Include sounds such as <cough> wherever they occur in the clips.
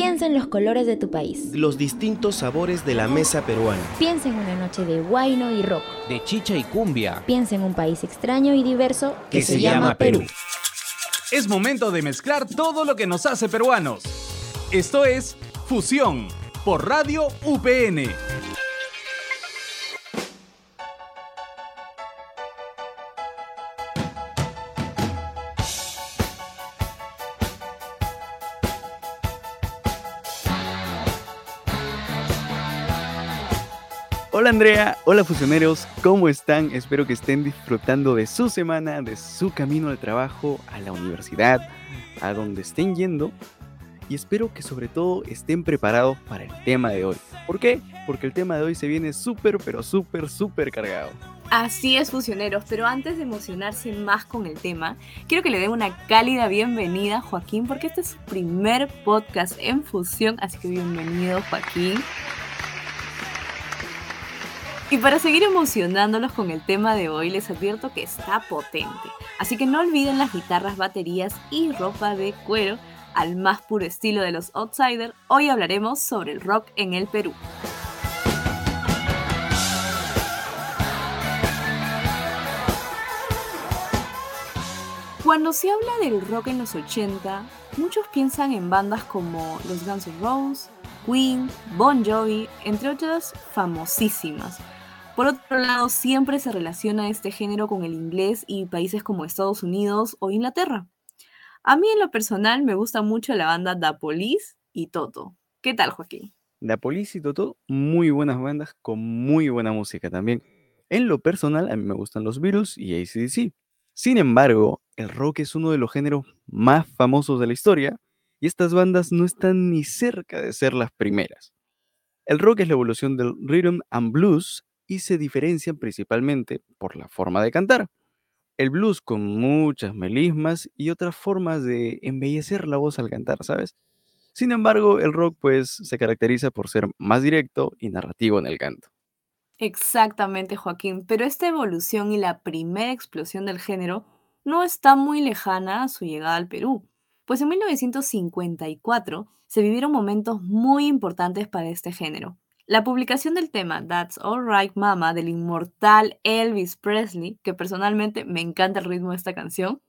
Piensa en los colores de tu país. Los distintos sabores de la mesa peruana. Piensa en una noche de guayno y rock. De chicha y cumbia. Piensa en un país extraño y diverso que, se, llama Perú. Es momento de mezclar todo lo que nos hace peruanos. Esto es Fusión por Radio UPN. Hola Andrea, hola fusioneros, ¿cómo están? Espero que estén disfrutando de su semana, de su camino al trabajo, a la universidad, a donde estén yendo. Y espero que sobre todo estén preparados para el tema de hoy. ¿Por qué? Porque el tema de hoy se viene súper, pero súper, súper cargado. Así es, fusioneros, pero antes de emocionarse más con el tema, quiero que le den una cálida bienvenida a Joaquín, porque este es su primer podcast en fusión, así que bienvenido Joaquín. Y para seguir emocionándolos con el tema de hoy, les advierto que está potente. Así que no olviden las guitarras, baterías y ropa de cuero al más puro estilo de los Outsiders. Hoy hablaremos sobre el rock en el Perú. Cuando se habla del rock en los 80, muchos piensan en bandas como los Guns N' Roses, Queen, Bon Jovi, entre otras famosísimas. Por otro lado, siempre se relaciona este género con el inglés y países como Estados Unidos o Inglaterra. A mí en lo personal me gusta mucho la banda Da Police y Toto. ¿Qué tal, Joaquín? Da Police y Toto, muy buenas bandas con muy buena música también. En lo personal, a mí me gustan los Beatles y ACDC. Sin embargo, el rock es uno de los géneros más famosos de la historia y estas bandas no están ni cerca de ser las primeras. El rock es la evolución del rhythm and blues y se diferencian principalmente por la forma de cantar. El blues con muchas melismas y otras formas de embellecer la voz al cantar, ¿sabes? Sin embargo, el rock pues se caracteriza por ser más directo y narrativo en el canto. Exactamente, Joaquín, pero esta evolución y la primera explosión del género no está muy lejana a su llegada al Perú, pues en 1954 se vivieron momentos muy importantes para este género. La publicación del tema That's Alright Mama del inmortal Elvis Presley, que personalmente me encanta el ritmo de esta canción,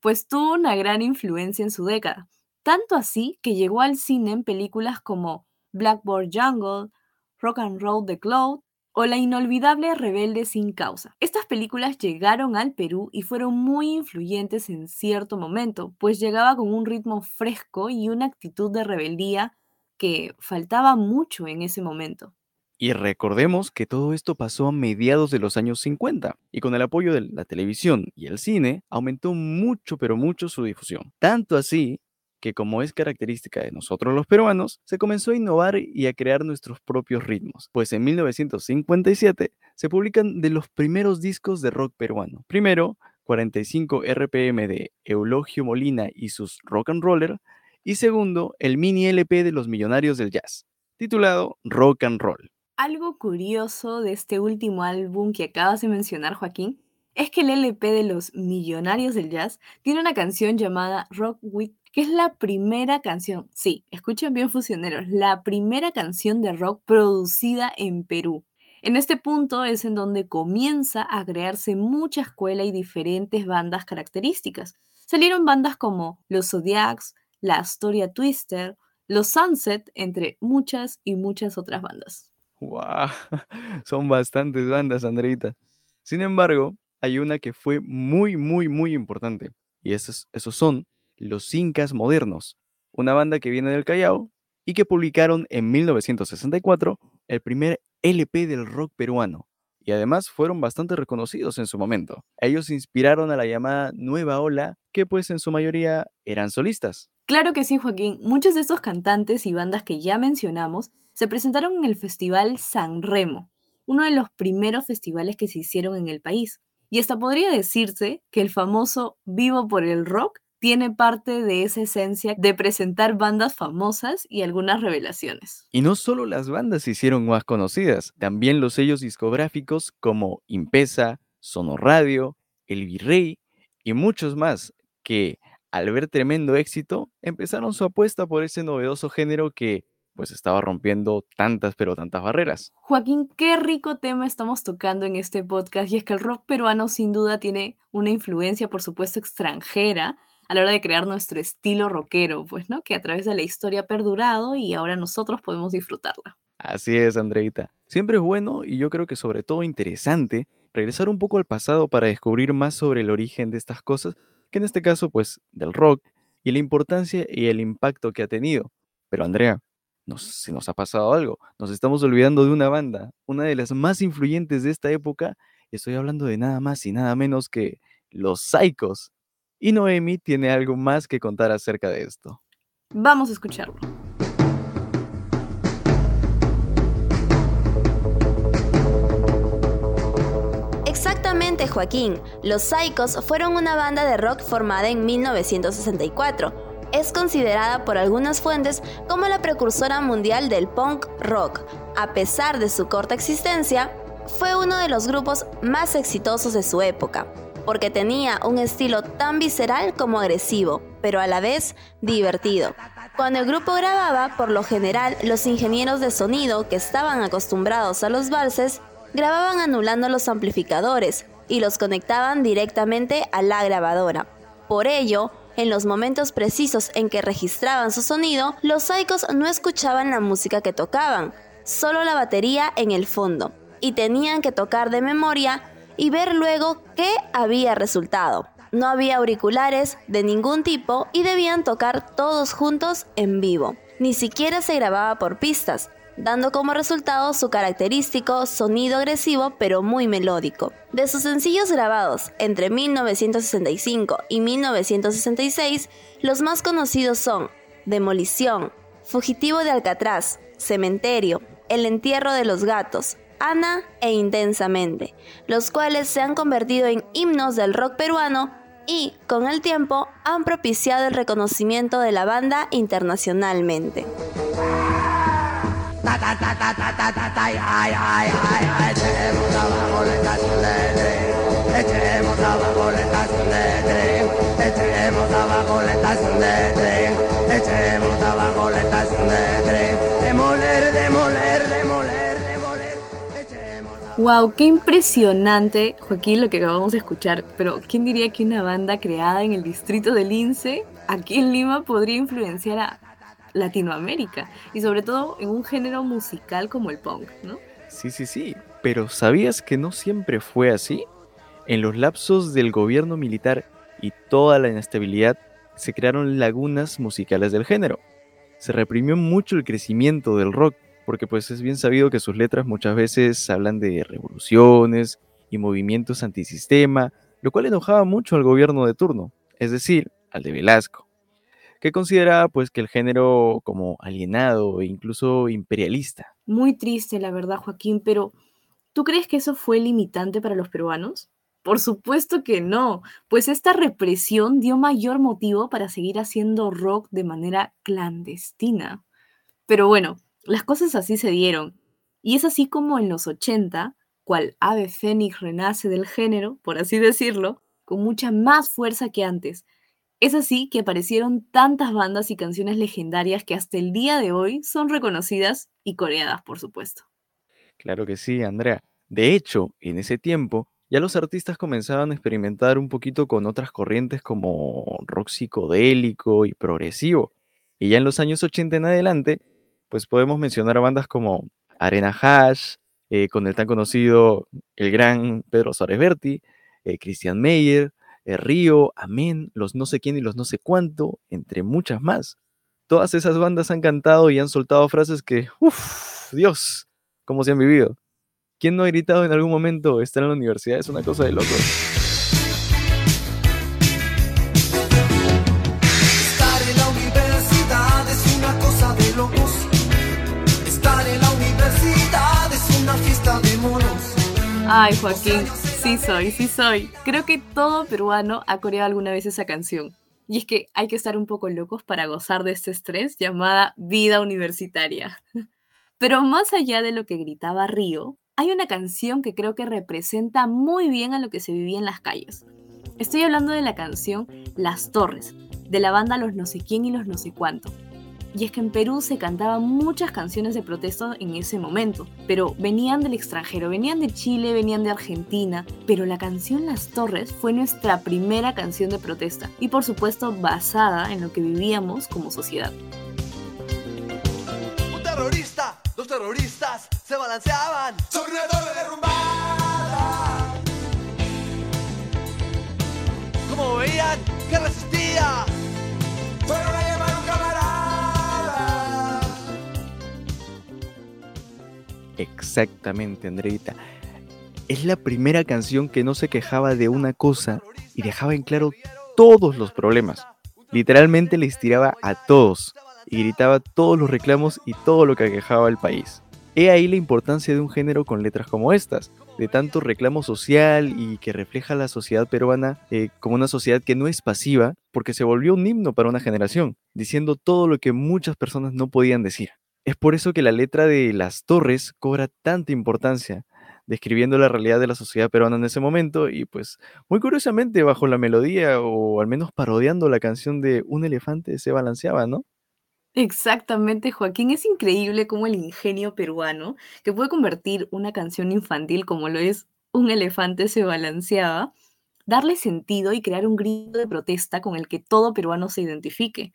pues tuvo una gran influencia en su década, tanto así que llegó al cine en películas como Blackboard Jungle, Rock and Roll The Cloud o la inolvidable Rebelde sin causa. Estas películas llegaron al Perú y fueron muy influyentes en cierto momento, pues llegaba con un ritmo fresco y una actitud de rebeldía que faltaba mucho en ese momento. Y recordemos que todo esto pasó a mediados de los años 50 y con el apoyo de la televisión y el cine aumentó mucho pero mucho su difusión. Tanto así que como es característica de nosotros los peruanos, se comenzó a innovar y a crear nuestros propios ritmos, pues en 1957 se publican de los primeros discos de rock peruano. Primero, 45 RPM de Eulogio Molina y sus Rock and Roller, y segundo, el mini LP de los Millonarios del Jazz, titulado Rock and Roll. Algo curioso de este último álbum que acabas de mencionar, Joaquín, es que el LP de los Millonarios del Jazz tiene una canción llamada Rock With, que es la primera canción, sí, escuchen bien fusioneros, la primera canción de rock producida en Perú. En este punto es en donde comienza a crearse mucha escuela y diferentes bandas características. Salieron bandas como Los Zodiacs, la Astoria Twister, los Sunset, entre muchas y muchas otras bandas. ¡Wow! <laughs> Son bastantes bandas, Andreita. Sin embargo, hay una que fue muy, muy, muy importante. Y esos, esos son los Incas Modernos, una banda que viene del Callao y que publicaron en 1964 el primer LP del rock peruano. Y además fueron bastante reconocidos en su momento. Ellos inspiraron a la llamada Nueva Ola, que pues en su mayoría eran solistas. Claro que sí, Joaquín. Muchos de estos cantantes y bandas que ya mencionamos se presentaron en el Festival San Remo, uno de los primeros festivales que se hicieron en el país. Y hasta podría decirse que el famoso Vivo por el Rock tiene parte de esa esencia de presentar bandas famosas y algunas revelaciones. Y no solo las bandas se hicieron más conocidas, también los sellos discográficos como Impesa, Sonoradio, El Virrey y muchos más que al ver tremendo éxito, empezaron su apuesta por ese novedoso género que pues estaba rompiendo tantas pero tantas barreras. Joaquín, qué rico tema estamos tocando en este podcast y es que el rock peruano sin duda tiene una influencia, por supuesto, extranjera a la hora de crear nuestro estilo rockero, pues, ¿no? Que a través de la historia ha perdurado y ahora nosotros podemos disfrutarla. Así es, Andreita. Siempre es bueno y yo creo que sobre todo interesante regresar un poco al pasado para descubrir más sobre el origen de estas cosas, que en este caso, pues, del rock y la importancia y el impacto que ha tenido. Pero Andrea, nos, se nos ha pasado algo. Nos estamos olvidando de una banda, una de las más influyentes de esta época. Estoy hablando de nada más y nada menos que los Psychos. Y Noemi tiene algo más que contar acerca de esto. Vamos a escucharlo. Exactamente, Joaquín. Los Psychos fueron una banda de rock formada en 1964. Es considerada por algunas fuentes como la precursora mundial del punk rock. A pesar de su corta existencia, fue uno de los grupos más exitosos de su época porque tenía un estilo tan visceral como agresivo, pero a la vez divertido. Cuando el grupo grababa, por lo general, los ingenieros de sonido que estaban acostumbrados a los valses grababan anulando los amplificadores y los conectaban directamente a la grabadora. Por ello, en los momentos precisos en que registraban su sonido, los psychos no escuchaban la música que tocaban, solo la batería en el fondo, y tenían que tocar de memoria y ver luego qué había resultado. No había auriculares de ningún tipo y debían tocar todos juntos en vivo. Ni siquiera se grababa por pistas, dando como resultado su característico sonido agresivo pero muy melódico. De sus sencillos grabados entre 1965 y 1966, los más conocidos son Demolición, Fugitivo de Alcatraz, Cementerio, El entierro de los gatos, Ana e Intensamente, los cuales se han convertido en himnos del rock peruano y, con el tiempo, han propiciado el reconocimiento de la banda internacionalmente. Wow, qué impresionante, Joaquín, lo que acabamos de escuchar. Pero, ¿quién diría que una banda creada en el distrito del Lince, aquí en Lima, podría influenciar a Latinoamérica? Y sobre todo en un género musical como el punk, ¿no? Sí, sí, sí. Pero ¿sabías que no siempre fue así? En los lapsos del gobierno militar y toda la inestabilidad, se crearon lagunas musicales del género. Se reprimió mucho el crecimiento del rock porque pues es bien sabido que sus letras muchas veces hablan de revoluciones y movimientos antisistema, lo cual enojaba mucho al gobierno de turno, es decir, al de Velasco, que consideraba pues que el género como alienado e incluso imperialista. Muy triste, la verdad, Joaquín, pero ¿tú crees que eso fue limitante para los peruanos? Por supuesto que no, pues esta represión dio mayor motivo para seguir haciendo rock de manera clandestina. Pero bueno, las cosas así se dieron. Y es así como en los 80, cual ave fénix renace del género, por así decirlo, con mucha más fuerza que antes. Es así que aparecieron tantas bandas y canciones legendarias que hasta el día de hoy son reconocidas y coreadas, por supuesto. Claro que sí, Andrea. De hecho, en ese tiempo, ya los artistas comenzaban a experimentar un poquito con otras corrientes como rock psicodélico y progresivo. Y ya en los años 80 en adelante, pues podemos mencionar a bandas como Arena Hash, eh, con el tan conocido el gran Pedro Suárez Berti, eh, Christian Meyer, eh, Río, Amén, los no sé quién y los no sé cuánto, entre muchas más. Todas esas bandas han cantado y han soltado frases que, uff, Dios, cómo se han vivido. ¿Quién no ha gritado en algún momento estar en la universidad? Es una cosa de locos. Ay, Joaquín, sí soy, sí soy. Creo que todo peruano ha coreado alguna vez esa canción. Y es que hay que estar un poco locos para gozar de este estrés llamada vida universitaria. <laughs> Pero más allá de lo que gritaba Río, hay una canción que creo que representa muy bien a lo que se vivía en las calles. Estoy hablando de la canción Las Torres, de la banda Los no sé quién y los no sé cuánto. Y es que en Perú se cantaban muchas canciones de protesta en ese momento, pero venían del extranjero, venían de Chile, venían de Argentina, pero la canción Las Torres fue nuestra primera canción de protesta y por supuesto basada en lo que vivíamos como sociedad. Un terrorista, dos terroristas se balanceaban sobre una torre derrumbada. Como veían que resistía, Exactamente, Andreita. Es la primera canción que no se quejaba de una cosa y dejaba en claro todos los problemas. Literalmente les tiraba a todos y gritaba todos los reclamos y todo lo que aquejaba al país. He ahí la importancia de un género con letras como estas, de tanto reclamo social y que refleja la sociedad peruana eh, como una sociedad que no es pasiva, porque se volvió un himno para una generación, diciendo todo lo que muchas personas no podían decir. Es por eso que la letra de Las Torres cobra tanta importancia, describiendo la realidad de la sociedad peruana en ese momento y pues muy curiosamente bajo la melodía o al menos parodiando la canción de Un elefante se balanceaba, ¿no? Exactamente, Joaquín. Es increíble cómo el ingenio peruano, que puede convertir una canción infantil como lo es Un elefante se balanceaba, darle sentido y crear un grito de protesta con el que todo peruano se identifique.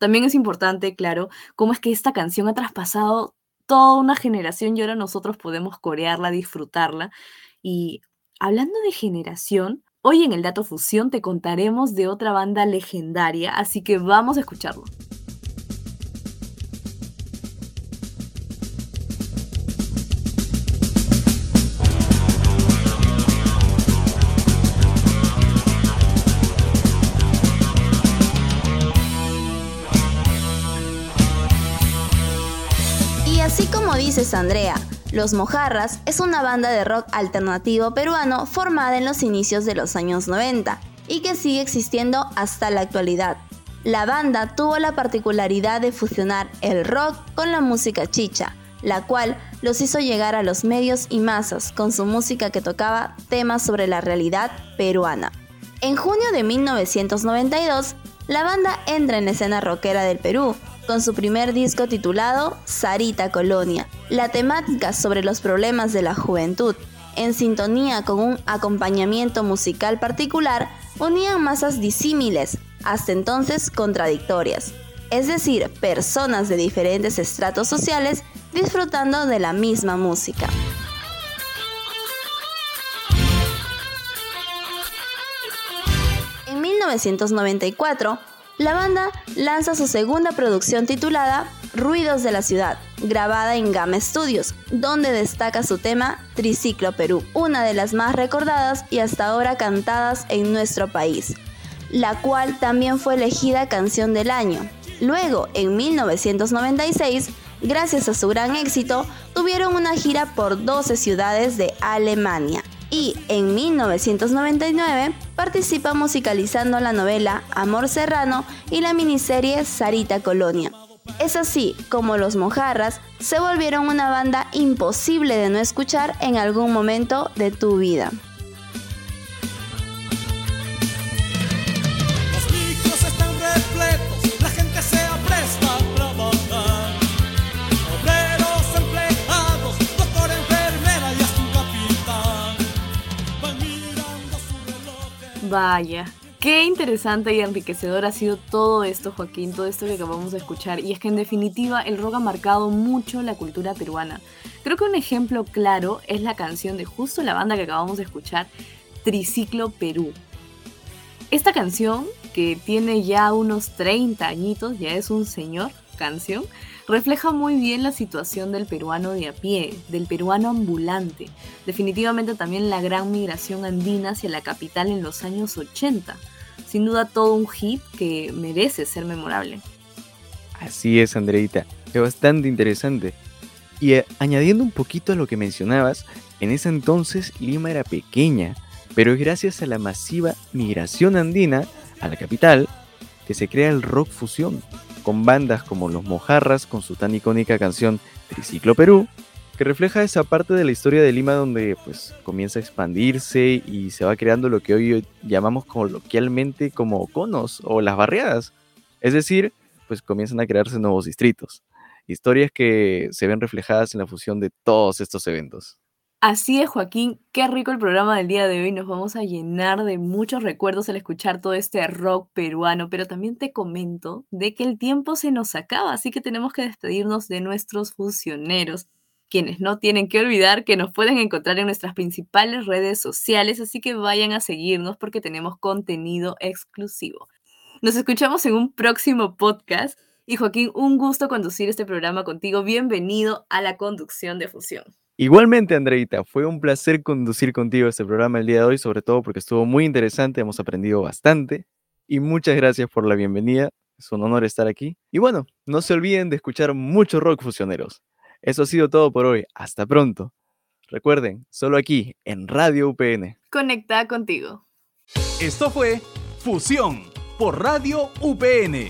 También es importante, claro, cómo es que esta canción ha traspasado toda una generación y ahora nosotros podemos corearla, disfrutarla. Y hablando de generación, hoy en el Dato Fusión te contaremos de otra banda legendaria, así que vamos a escucharlo. Y así como dices Andrea, Los Mojarras es una banda de rock alternativo peruano formada en los inicios de los años 90 y que sigue existiendo hasta la actualidad. La banda tuvo la particularidad de fusionar el rock con la música chicha, la cual los hizo llegar a los medios y masas con su música que tocaba temas sobre la realidad peruana. En junio de 1992, la banda entra en escena rockera del Perú con su primer disco titulado Sarita Colonia. La temática sobre los problemas de la juventud, en sintonía con un acompañamiento musical particular, unían masas disímiles, hasta entonces contradictorias. Es decir, personas de diferentes estratos sociales disfrutando de la misma música. En 1994, la banda lanza su segunda producción titulada Ruidos de la Ciudad, grabada en Gama Studios, donde destaca su tema Triciclo Perú, una de las más recordadas y hasta ahora cantadas en nuestro país, la cual también fue elegida canción del año. Luego, en 1996, gracias a su gran éxito, tuvieron una gira por 12 ciudades de Alemania y en 1999 participa musicalizando la novela Amor Serrano y la miniserie Sarita Colonia. Es así como los Mojarras se volvieron una banda imposible de no escuchar en algún momento de tu vida. Vaya, qué interesante y enriquecedor ha sido todo esto, Joaquín, todo esto que acabamos de escuchar. Y es que en definitiva el rock ha marcado mucho la cultura peruana. Creo que un ejemplo claro es la canción de justo la banda que acabamos de escuchar, Triciclo Perú. Esta canción, que tiene ya unos 30 añitos, ya es un señor canción, refleja muy bien la situación del peruano de a pie, del peruano ambulante. Definitivamente también la gran migración andina hacia la capital en los años 80. Sin duda todo un hit que merece ser memorable. Así es, Andreita. Es bastante interesante. Y eh, añadiendo un poquito a lo que mencionabas, en ese entonces Lima era pequeña, pero es gracias a la masiva migración andina a la capital que se crea el rock fusión, con bandas como Los Mojarras con su tan icónica canción Triciclo Perú, que refleja esa parte de la historia de Lima donde pues comienza a expandirse y se va creando lo que hoy llamamos coloquialmente como conos o las barriadas. Es decir, pues comienzan a crearse nuevos distritos. Historias que se ven reflejadas en la fusión de todos estos eventos. Así es, Joaquín, qué rico el programa del día de hoy. Nos vamos a llenar de muchos recuerdos al escuchar todo este rock peruano, pero también te comento de que el tiempo se nos acaba, así que tenemos que despedirnos de nuestros fusioneros, quienes no tienen que olvidar que nos pueden encontrar en nuestras principales redes sociales, así que vayan a seguirnos porque tenemos contenido exclusivo. Nos escuchamos en un próximo podcast. Y Joaquín, un gusto conducir este programa contigo. Bienvenido a la conducción de Fusión. Igualmente, Andreita, fue un placer conducir contigo este programa el día de hoy, sobre todo porque estuvo muy interesante, hemos aprendido bastante y muchas gracias por la bienvenida. Es un honor estar aquí. Y bueno, no se olviden de escuchar mucho rock fusioneros. Eso ha sido todo por hoy. Hasta pronto. Recuerden, solo aquí en Radio UPN. Conecta contigo. Esto fue Fusión por Radio UPN.